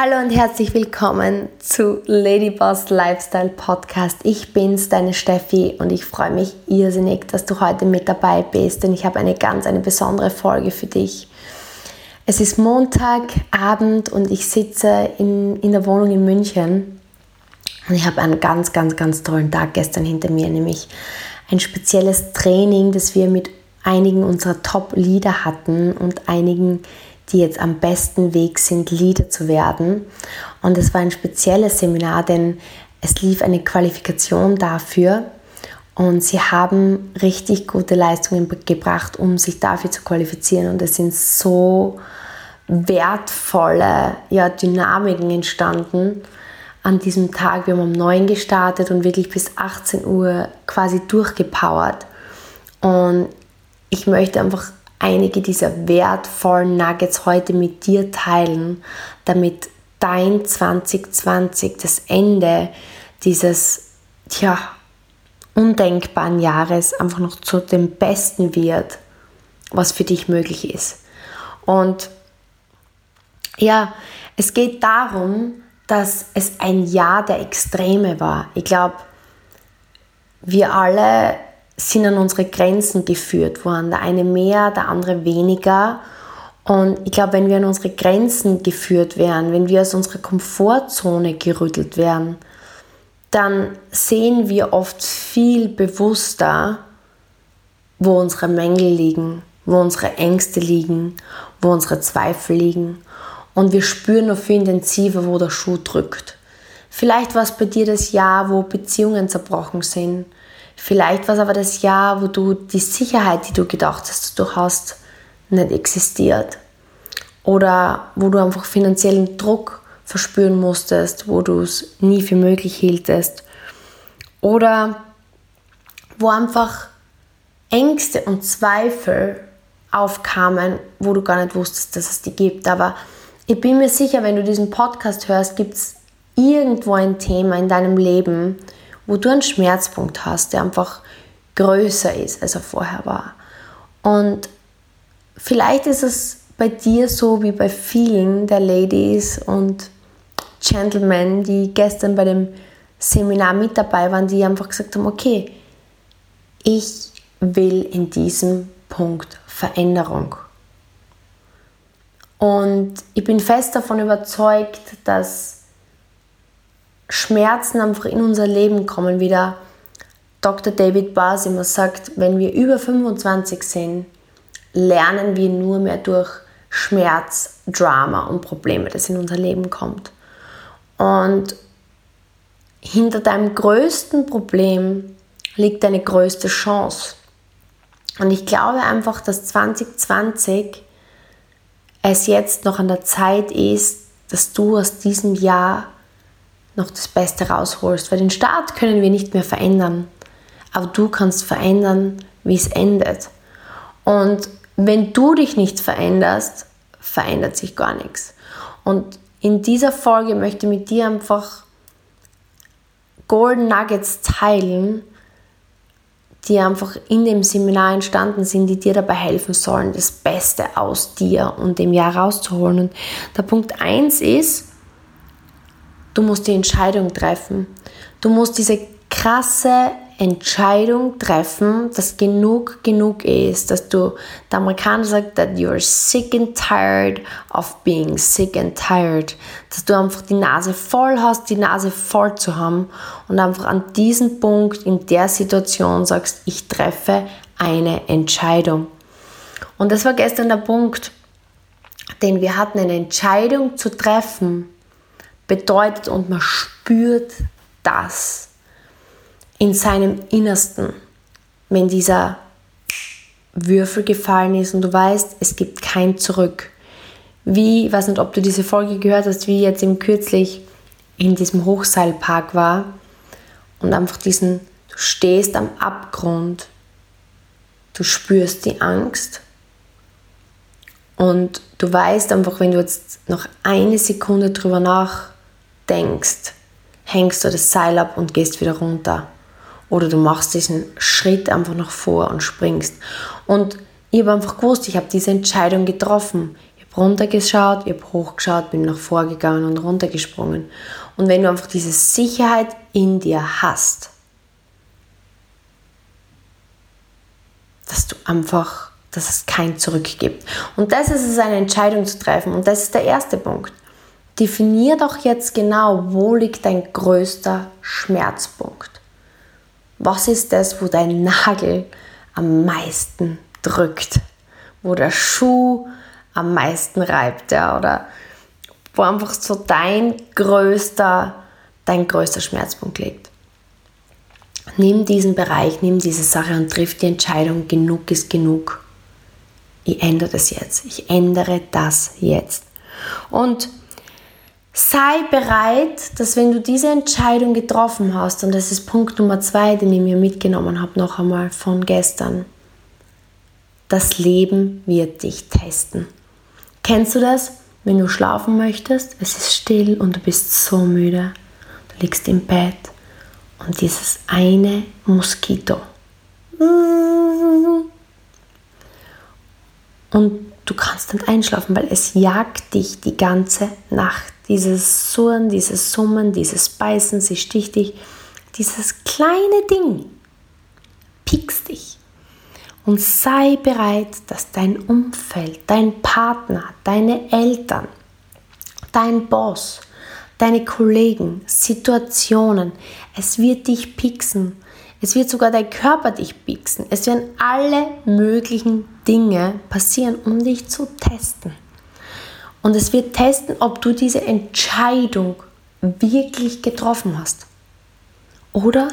Hallo und herzlich willkommen zu Ladyboss Lifestyle Podcast. Ich bin's, deine Steffi und ich freue mich irrsinnig, dass du heute mit dabei bist, denn ich habe eine ganz eine besondere Folge für dich. Es ist Montagabend und ich sitze in, in der Wohnung in München und ich habe einen ganz, ganz, ganz tollen Tag gestern hinter mir, nämlich ein spezielles Training, das wir mit einigen unserer Top-Leader hatten und einigen die jetzt am besten Weg sind, Leader zu werden. Und es war ein spezielles Seminar, denn es lief eine Qualifikation dafür und sie haben richtig gute Leistungen gebracht, um sich dafür zu qualifizieren. Und es sind so wertvolle ja, Dynamiken entstanden an diesem Tag. Wir haben um 9 gestartet und wirklich bis 18 Uhr quasi durchgepowert. Und ich möchte einfach einige dieser wertvollen Nuggets heute mit dir teilen, damit dein 2020, das Ende dieses tja, undenkbaren Jahres einfach noch zu dem Besten wird, was für dich möglich ist. Und ja, es geht darum, dass es ein Jahr der Extreme war. Ich glaube, wir alle sind an unsere Grenzen geführt worden. Der eine mehr, der andere weniger. Und ich glaube, wenn wir an unsere Grenzen geführt werden, wenn wir aus unserer Komfortzone gerüttelt werden, dann sehen wir oft viel bewusster, wo unsere Mängel liegen, wo unsere Ängste liegen, wo unsere Zweifel liegen. Und wir spüren noch viel intensiver, wo der Schuh drückt. Vielleicht war es bei dir das Jahr, wo Beziehungen zerbrochen sind, Vielleicht war es aber das Jahr, wo du die Sicherheit, die du gedacht hast, du hast, nicht existiert. Oder wo du einfach finanziellen Druck verspüren musstest, wo du es nie für möglich hieltest. Oder wo einfach Ängste und Zweifel aufkamen, wo du gar nicht wusstest, dass es die gibt. Aber ich bin mir sicher, wenn du diesen Podcast hörst, gibt es irgendwo ein Thema in deinem Leben, wo du einen Schmerzpunkt hast, der einfach größer ist, als er vorher war. Und vielleicht ist es bei dir so wie bei vielen der Ladies und Gentlemen, die gestern bei dem Seminar mit dabei waren, die einfach gesagt haben, okay, ich will in diesem Punkt Veränderung. Und ich bin fest davon überzeugt, dass Schmerzen einfach in unser Leben kommen, wie der Dr. David Bars immer sagt, wenn wir über 25 sind, lernen wir nur mehr durch Schmerz, Drama und Probleme, das in unser Leben kommt. Und hinter deinem größten Problem liegt deine größte Chance. Und ich glaube einfach, dass 2020 es jetzt noch an der Zeit ist, dass du aus diesem Jahr noch das Beste rausholst. Weil den Start können wir nicht mehr verändern. Aber du kannst verändern, wie es endet. Und wenn du dich nicht veränderst, verändert sich gar nichts. Und in dieser Folge möchte ich mit dir einfach Golden Nuggets teilen, die einfach in dem Seminar entstanden sind, die dir dabei helfen sollen, das Beste aus dir und dem Jahr rauszuholen. Und der Punkt 1 ist, Du musst die Entscheidung treffen. Du musst diese krasse Entscheidung treffen, dass genug genug ist, dass du, der Amerikaner sagt, that you're sick and tired of being sick and tired, dass du einfach die Nase voll hast, die Nase voll zu haben und einfach an diesem Punkt in der Situation sagst, ich treffe eine Entscheidung. Und das war gestern der Punkt, denn wir hatten eine Entscheidung zu treffen bedeutet und man spürt das in seinem Innersten, wenn dieser Würfel gefallen ist und du weißt, es gibt kein Zurück. Wie, weiß nicht, ob du diese Folge gehört hast, wie jetzt im kürzlich in diesem Hochseilpark war und einfach diesen, du stehst am Abgrund, du spürst die Angst und du weißt einfach, wenn du jetzt noch eine Sekunde drüber nach denkst, hängst du das Seil ab und gehst wieder runter. Oder du machst diesen Schritt einfach nach vor und springst. Und ich habe einfach gewusst, ich habe diese Entscheidung getroffen. Ich habe runtergeschaut, ich habe hochgeschaut, bin nach vorgegangen und runtergesprungen. Und wenn du einfach diese Sicherheit in dir hast, dass du einfach, dass es kein Zurück gibt. Und das ist es, eine Entscheidung zu treffen. Und das ist der erste Punkt. Definier doch jetzt genau, wo liegt dein größter Schmerzpunkt. Was ist das, wo dein Nagel am meisten drückt? Wo der Schuh am meisten reibt, ja? Oder wo einfach so dein größter, dein größter Schmerzpunkt liegt. Nimm diesen Bereich, nimm diese Sache und triff die Entscheidung, genug ist genug. Ich ändere das jetzt. Ich ändere das jetzt. Und sei bereit, dass wenn du diese Entscheidung getroffen hast, und das ist Punkt Nummer zwei, den ich mir mitgenommen habe, noch einmal von gestern, das Leben wird dich testen. Kennst du das? Wenn du schlafen möchtest, es ist still und du bist so müde. Du liegst im Bett und dieses eine Moskito. Und du kannst nicht einschlafen, weil es jagt dich die ganze Nacht. Dieses Surren, dieses Summen, dieses Beißen, sie sticht dich. Dieses kleine Ding piekst dich. Und sei bereit, dass dein Umfeld, dein Partner, deine Eltern, dein Boss, deine Kollegen, Situationen. Es wird dich pixen. Es wird sogar dein Körper dich pixen. Es werden alle möglichen Dinge passieren, um dich zu testen. Und es wird testen, ob du diese Entscheidung wirklich getroffen hast. Oder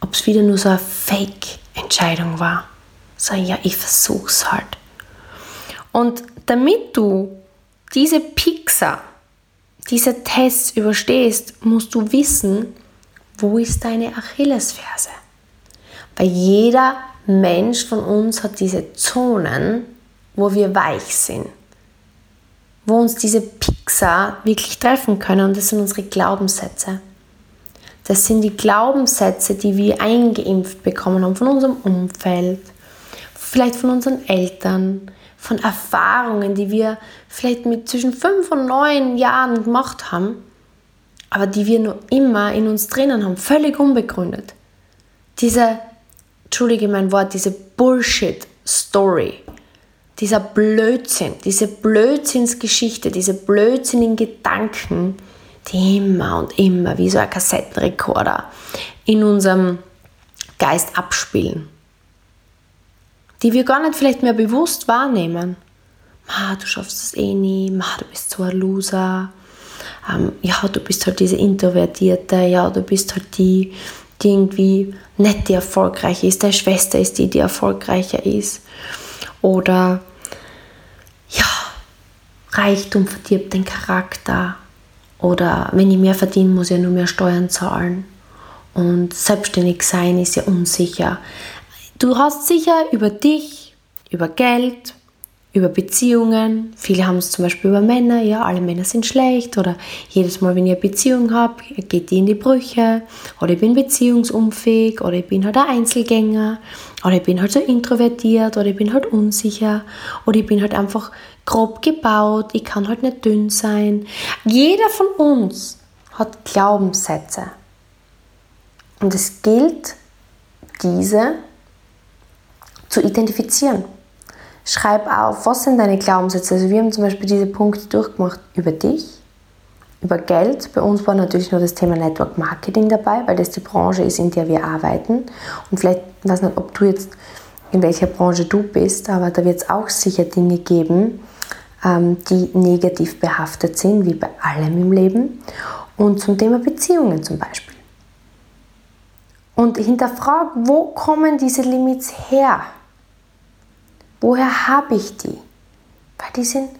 ob es wieder nur so eine Fake-Entscheidung war. So, ja, ich versuch's halt. Und damit du diese Pixar diese Tests überstehst, musst du wissen, wo ist deine Achillesferse. Weil jeder Mensch von uns hat diese Zonen, wo wir weich sind, wo uns diese Pixar wirklich treffen können und das sind unsere Glaubenssätze. Das sind die Glaubenssätze, die wir eingeimpft bekommen haben von unserem Umfeld, vielleicht von unseren Eltern, von Erfahrungen, die wir vielleicht mit zwischen fünf und neun Jahren gemacht haben, aber die wir nur immer in uns drinnen haben, völlig unbegründet. Diese, entschuldige mein Wort, diese Bullshit-Story, dieser Blödsinn, diese Blödsinnsgeschichte, diese blödsinnigen Gedanken, die immer und immer wie so ein Kassettenrekorder in unserem Geist abspielen. Die wir gar nicht vielleicht mehr bewusst wahrnehmen. Ma, du schaffst es eh nie, ma, du bist so ein Loser, ähm, ja, du bist halt diese Introvertierte, ja, du bist halt die, die irgendwie nicht die erfolgreich ist, deine Schwester ist die, die erfolgreicher ist. Oder ja, Reichtum verdirbt den Charakter. Oder wenn ich mehr verdiene, muss ich ja nur mehr Steuern zahlen. Und selbstständig sein ist ja unsicher. Du hast sicher über dich, über Geld, über Beziehungen. Viele haben es zum Beispiel über Männer. Ja, alle Männer sind schlecht. Oder jedes Mal, wenn ich eine Beziehung habe, geht die in die Brüche. Oder ich bin beziehungsunfähig. Oder ich bin halt ein Einzelgänger. Oder ich bin halt so introvertiert. Oder ich bin halt unsicher. Oder ich bin halt einfach grob gebaut. Ich kann halt nicht dünn sein. Jeder von uns hat Glaubenssätze. Und es gilt, diese zu identifizieren. Schreib auf, was sind deine Glaubenssätze. Also wir haben zum Beispiel diese Punkte durchgemacht über dich, über Geld. Bei uns war natürlich nur das Thema Network Marketing dabei, weil das die Branche ist, in der wir arbeiten. Und vielleicht, ich weiß nicht, ob du jetzt in welcher Branche du bist, aber da wird es auch sicher Dinge geben, ähm, die negativ behaftet sind, wie bei allem im Leben. Und zum Thema Beziehungen zum Beispiel. Und hinterfrag, wo kommen diese Limits her? Woher habe ich die? Weil die sind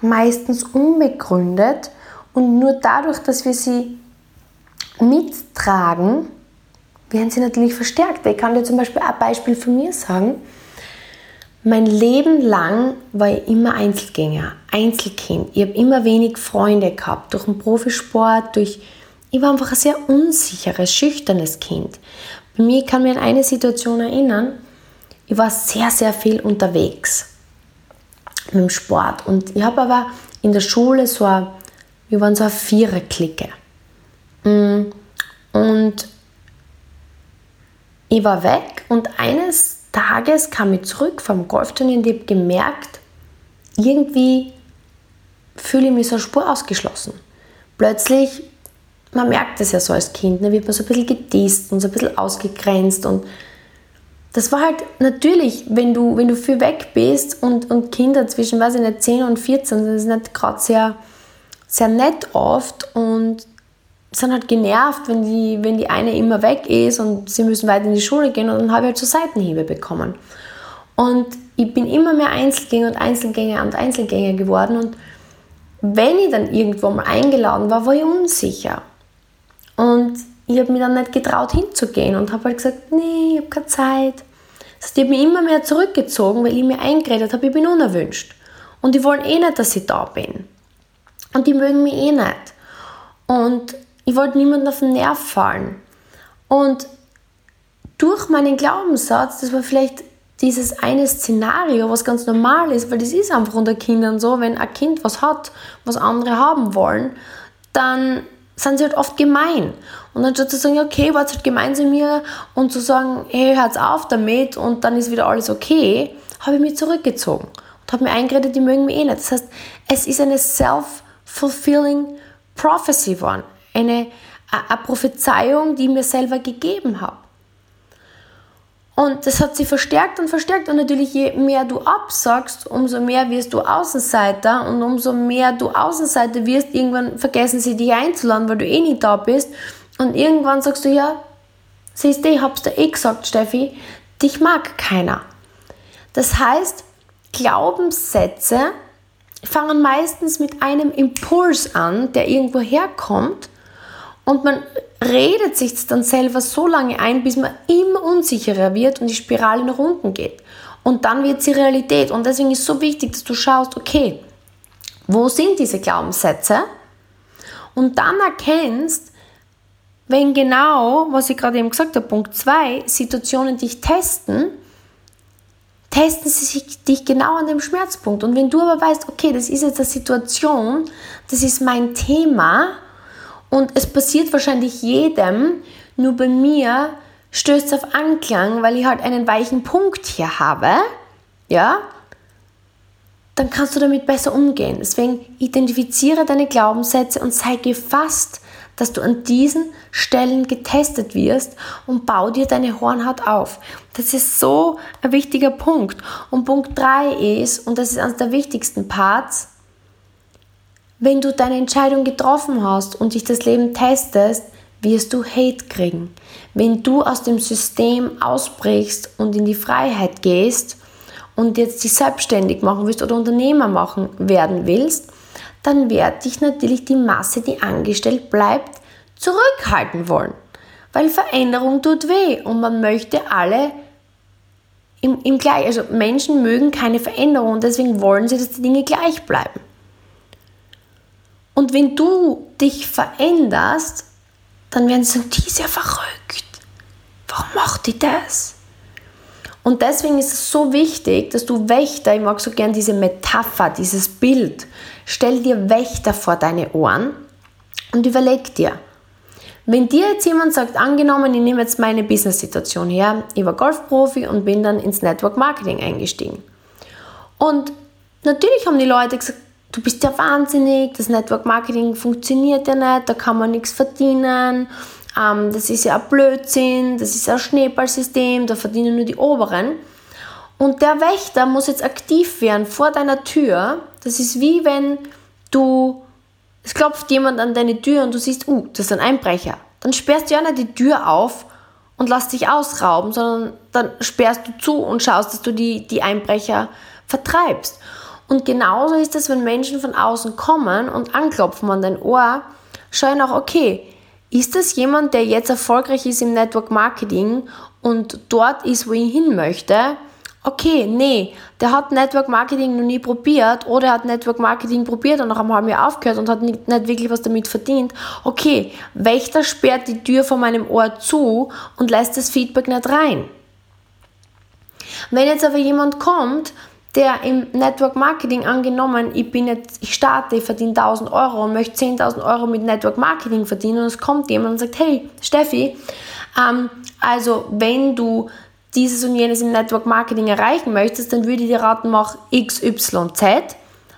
meistens unbegründet und nur dadurch, dass wir sie mittragen, werden sie natürlich verstärkt. Ich kann dir zum Beispiel ein Beispiel von mir sagen. Mein Leben lang war ich immer Einzelgänger, Einzelkind. Ich habe immer wenig Freunde gehabt. Durch den Profisport, durch. Ich war einfach ein sehr unsicheres, schüchternes Kind. Bei mir kann mich an eine Situation erinnern, ich war sehr, sehr viel unterwegs. mit dem Sport. Und ich habe aber in der Schule so eine, wir waren so eine Vierer-Clique. Mm, und ich war weg und eines Tages kam ich zurück vom Golfturnier und ich habe gemerkt, irgendwie fühle ich mich so Spur ausgeschlossen. Plötzlich, man merkt es ja so als Kind, ne, wird man so ein bisschen gedisst und so ein bisschen ausgegrenzt und das war halt natürlich, wenn du, wenn du viel weg bist und, und Kinder zwischen, weiß ich nicht, 10 und 14, das ist nicht gerade sehr, sehr nett oft und sind halt genervt, wenn die, wenn die eine immer weg ist und sie müssen weiter in die Schule gehen und dann habe ich halt so Seitenhiebe bekommen. Und ich bin immer mehr Einzelgänger und Einzelgänger und Einzelgänger geworden und wenn ich dann irgendwo mal eingeladen war, war ich unsicher. Und ich habe mich dann nicht getraut hinzugehen und habe halt gesagt, nee, ich habe keine Zeit. Das heißt, ich habe mich immer mehr zurückgezogen, weil ich mir eingeredet habe, ich bin unerwünscht. Und die wollen eh nicht, dass ich da bin. Und die mögen mich eh nicht. Und ich wollte niemanden auf den Nerv fallen. Und durch meinen Glaubenssatz, das war vielleicht dieses eine Szenario, was ganz normal ist, weil das ist einfach unter Kindern so, wenn ein Kind was hat, was andere haben wollen, dann sind sie halt oft gemein. Und dann statt zu sagen, okay, wart halt gemein zu mir und zu sagen, hey, hört's auf damit und dann ist wieder alles okay, habe ich mich zurückgezogen und habe mir eingeredet, die mögen mich eh nicht. Das heißt, es ist eine self-fulfilling prophecy geworden. Eine, eine Prophezeiung, die ich mir selber gegeben habe. Und das hat sich verstärkt und verstärkt. Und natürlich, je mehr du absagst, umso mehr wirst du Außenseiter. Und umso mehr du Außenseiter wirst, irgendwann vergessen sie dich einzuladen, weil du eh nicht da bist. Und irgendwann sagst du, ja, siehst du, ich hab's dir eh gesagt, Steffi, dich mag keiner. Das heißt, Glaubenssätze fangen meistens mit einem Impuls an, der irgendwo herkommt und man redet sich dann selber so lange ein, bis man immer unsicherer wird und die Spirale nach unten geht. Und dann wird sie Realität. Und deswegen ist es so wichtig, dass du schaust, okay, wo sind diese Glaubenssätze? Und dann erkennst, wenn genau, was ich gerade eben gesagt habe, Punkt 2, Situationen dich testen, testen sie dich genau an dem Schmerzpunkt. Und wenn du aber weißt, okay, das ist jetzt eine Situation, das ist mein Thema, und es passiert wahrscheinlich jedem, nur bei mir stößt es auf Anklang, weil ich halt einen weichen Punkt hier habe, ja, dann kannst du damit besser umgehen. Deswegen identifiziere deine Glaubenssätze und sei gefasst, dass du an diesen Stellen getestet wirst und bau dir deine Hornhaut auf. Das ist so ein wichtiger Punkt. Und Punkt 3 ist, und das ist eines der wichtigsten Parts, wenn du deine Entscheidung getroffen hast und dich das Leben testest, wirst du Hate kriegen. Wenn du aus dem System ausbrichst und in die Freiheit gehst und jetzt dich selbstständig machen willst oder Unternehmer machen werden willst, dann wird dich natürlich die Masse, die angestellt bleibt, zurückhalten wollen. Weil Veränderung tut weh und man möchte alle im, im gleich, also Menschen mögen keine Veränderung und deswegen wollen sie, dass die Dinge gleich bleiben. Und wenn du dich veränderst, dann werden sie sagen, die ist ja verrückt. Warum macht die das? Und deswegen ist es so wichtig, dass du Wächter, ich mag so gern diese Metapher, dieses Bild, stell dir Wächter vor deine Ohren und überleg dir, wenn dir jetzt jemand sagt, angenommen, ich nehme jetzt meine Business-Situation her, ich war Golfprofi und bin dann ins Network Marketing eingestiegen. Und natürlich haben die Leute gesagt, du bist ja wahnsinnig, das Network Marketing funktioniert ja nicht, da kann man nichts verdienen, ähm, das ist ja ein Blödsinn, das ist ein Schneeballsystem, da verdienen nur die Oberen. Und der Wächter muss jetzt aktiv werden vor deiner Tür. Das ist wie wenn du, es klopft jemand an deine Tür und du siehst, uh, das ist ein Einbrecher. Dann sperrst du ja nicht die Tür auf und lass dich ausrauben, sondern dann sperrst du zu und schaust, dass du die, die Einbrecher vertreibst. Und genauso ist es, wenn Menschen von außen kommen und anklopfen an dein Ohr, schau nach, okay, ist das jemand, der jetzt erfolgreich ist im Network Marketing und dort ist, wo ich hin möchte? Okay, nee, der hat Network Marketing noch nie probiert oder er hat Network Marketing probiert und nach einem halben Jahr aufgehört und hat nicht, nicht wirklich was damit verdient. Okay, Wächter sperrt die Tür von meinem Ohr zu und lässt das Feedback nicht rein. Wenn jetzt aber jemand kommt, der im Network Marketing angenommen, ich bin jetzt, ich starte, ich verdiene 1000 Euro und möchte 10.000 Euro mit Network Marketing verdienen und es kommt jemand und sagt, hey Steffi, ähm, also wenn du dieses und jenes im Network Marketing erreichen möchtest, dann würde ich dir raten, mach X, Y, Z.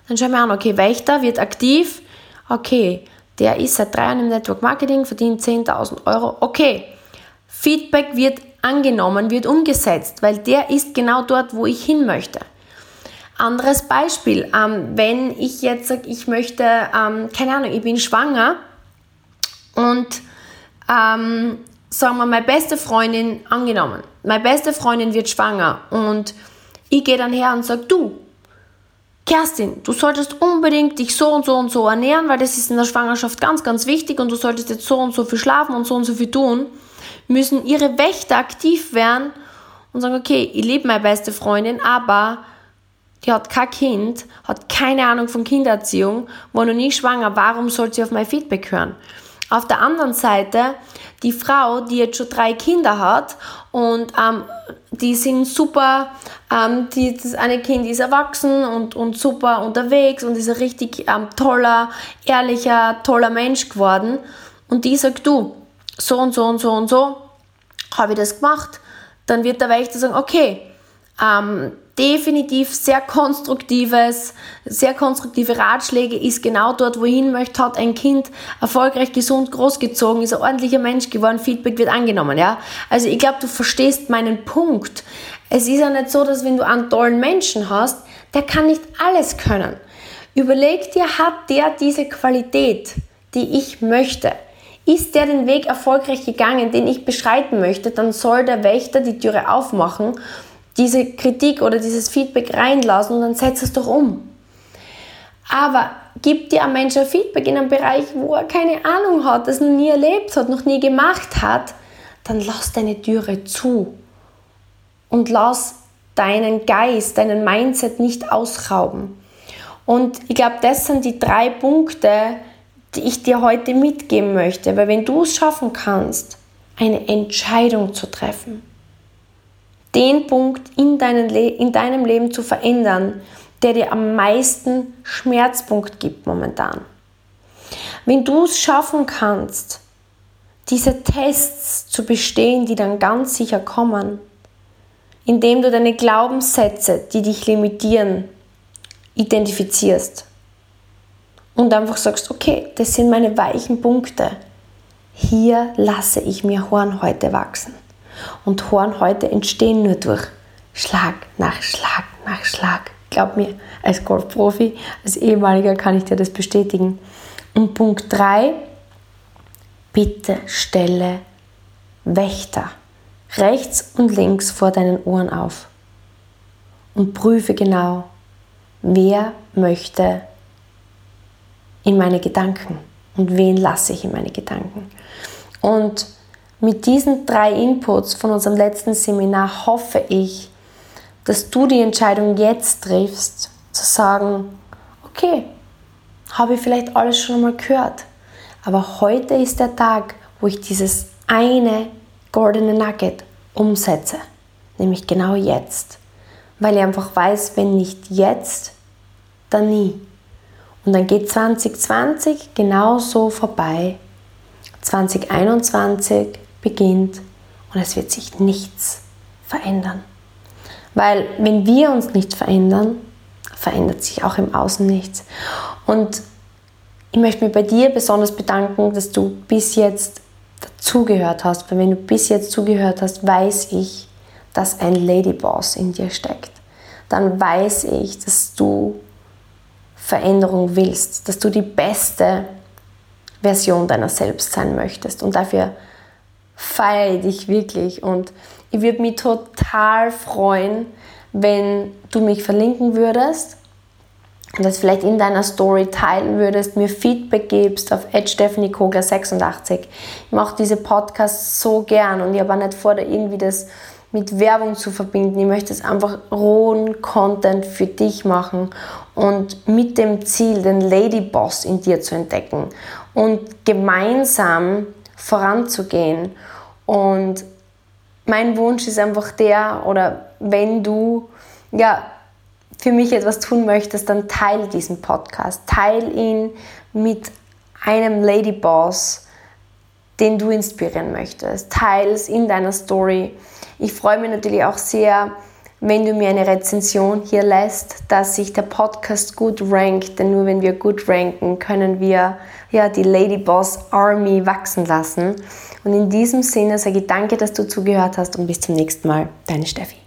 Dann schauen wir an, okay, Wächter wird aktiv, okay, der ist seit drei Jahren im Network Marketing, verdient 10.000 Euro, okay. Feedback wird angenommen, wird umgesetzt, weil der ist genau dort, wo ich hin möchte. Anderes Beispiel, ähm, wenn ich jetzt sage, ich möchte, ähm, keine Ahnung, ich bin schwanger und ähm, sagen wir, meine beste Freundin, angenommen, meine beste Freundin wird schwanger und ich gehe dann her und sage, du, Kerstin, du solltest unbedingt dich so und so und so ernähren, weil das ist in der Schwangerschaft ganz, ganz wichtig und du solltest jetzt so und so viel schlafen und so und so viel tun, müssen ihre Wächter aktiv werden und sagen, okay, ich liebe meine beste Freundin, aber die hat kein Kind, hat keine Ahnung von Kindererziehung, war noch nie schwanger, warum soll sie auf mein Feedback hören? Auf der anderen Seite, die Frau, die jetzt schon drei Kinder hat und ähm, die sind super, ähm, die, das eine Kind ist erwachsen und, und super unterwegs und ist ein richtig ähm, toller, ehrlicher, toller Mensch geworden. Und die sagt, du, so und so und so und so habe ich das gemacht. Dann wird der Wächter sagen, okay, ähm, definitiv sehr konstruktives, sehr konstruktive Ratschläge, ist genau dort, wohin möchte, hat ein Kind erfolgreich, gesund, großgezogen, ist ein ordentlicher Mensch geworden, Feedback wird angenommen, ja. Also ich glaube, du verstehst meinen Punkt. Es ist ja nicht so, dass wenn du einen tollen Menschen hast, der kann nicht alles können. Überleg dir, hat der diese Qualität, die ich möchte? Ist der den Weg erfolgreich gegangen, den ich beschreiten möchte, dann soll der Wächter die Türe aufmachen diese Kritik oder dieses Feedback reinlassen und dann setz es doch um. Aber gib dir ein Mensch ein Feedback in einem Bereich, wo er keine Ahnung hat, das noch nie erlebt hat, noch nie gemacht hat, dann lass deine Türe zu und lass deinen Geist, deinen Mindset nicht ausrauben. Und ich glaube, das sind die drei Punkte, die ich dir heute mitgeben möchte. Weil wenn du es schaffen kannst, eine Entscheidung zu treffen, den Punkt in, deinen in deinem Leben zu verändern, der dir am meisten Schmerzpunkt gibt momentan. Wenn du es schaffen kannst, diese Tests zu bestehen, die dann ganz sicher kommen, indem du deine Glaubenssätze, die dich limitieren, identifizierst und einfach sagst, okay, das sind meine weichen Punkte. Hier lasse ich mir Horn heute wachsen. Und Hornhäute entstehen nur durch Schlag nach Schlag nach Schlag. Glaub mir, als Golfprofi, als ehemaliger kann ich dir das bestätigen. Und Punkt 3, bitte stelle Wächter rechts und links vor deinen Ohren auf und prüfe genau, wer möchte in meine Gedanken und wen lasse ich in meine Gedanken. Und mit diesen drei Inputs von unserem letzten Seminar hoffe ich, dass du die Entscheidung jetzt triffst, zu sagen, okay, habe ich vielleicht alles schon einmal gehört, aber heute ist der Tag, wo ich dieses eine goldene Nugget umsetze, nämlich genau jetzt, weil ich einfach weiß, wenn nicht jetzt, dann nie. Und dann geht 2020 genauso vorbei. 2021 beginnt und es wird sich nichts verändern. Weil wenn wir uns nicht verändern, verändert sich auch im Außen nichts. Und ich möchte mich bei dir besonders bedanken, dass du bis jetzt dazugehört hast. Weil wenn du bis jetzt zugehört hast, weiß ich, dass ein Ladyboss in dir steckt. Dann weiß ich, dass du Veränderung willst, dass du die beste Version deiner selbst sein möchtest. Und dafür feiere dich wirklich und ich würde mich total freuen, wenn du mich verlinken würdest und das vielleicht in deiner Story teilen würdest, mir Feedback gibst auf Kogler86. Ich mache diese Podcasts so gern und ich habe auch nicht vor, da irgendwie das mit Werbung zu verbinden. Ich möchte es einfach rohen Content für dich machen und mit dem Ziel, den Ladyboss in dir zu entdecken und gemeinsam voranzugehen. Und mein Wunsch ist einfach der, oder wenn du ja, für mich etwas tun möchtest, dann teile diesen Podcast. Teile ihn mit einem Ladyboss, den du inspirieren möchtest. Teile es in deiner Story. Ich freue mich natürlich auch sehr, wenn du mir eine Rezension hier lässt, dass sich der Podcast gut rankt, denn nur wenn wir gut ranken, können wir ja die Ladyboss Army wachsen lassen. Und in diesem Sinne sage ich danke, dass du zugehört hast und bis zum nächsten Mal. Deine Steffi.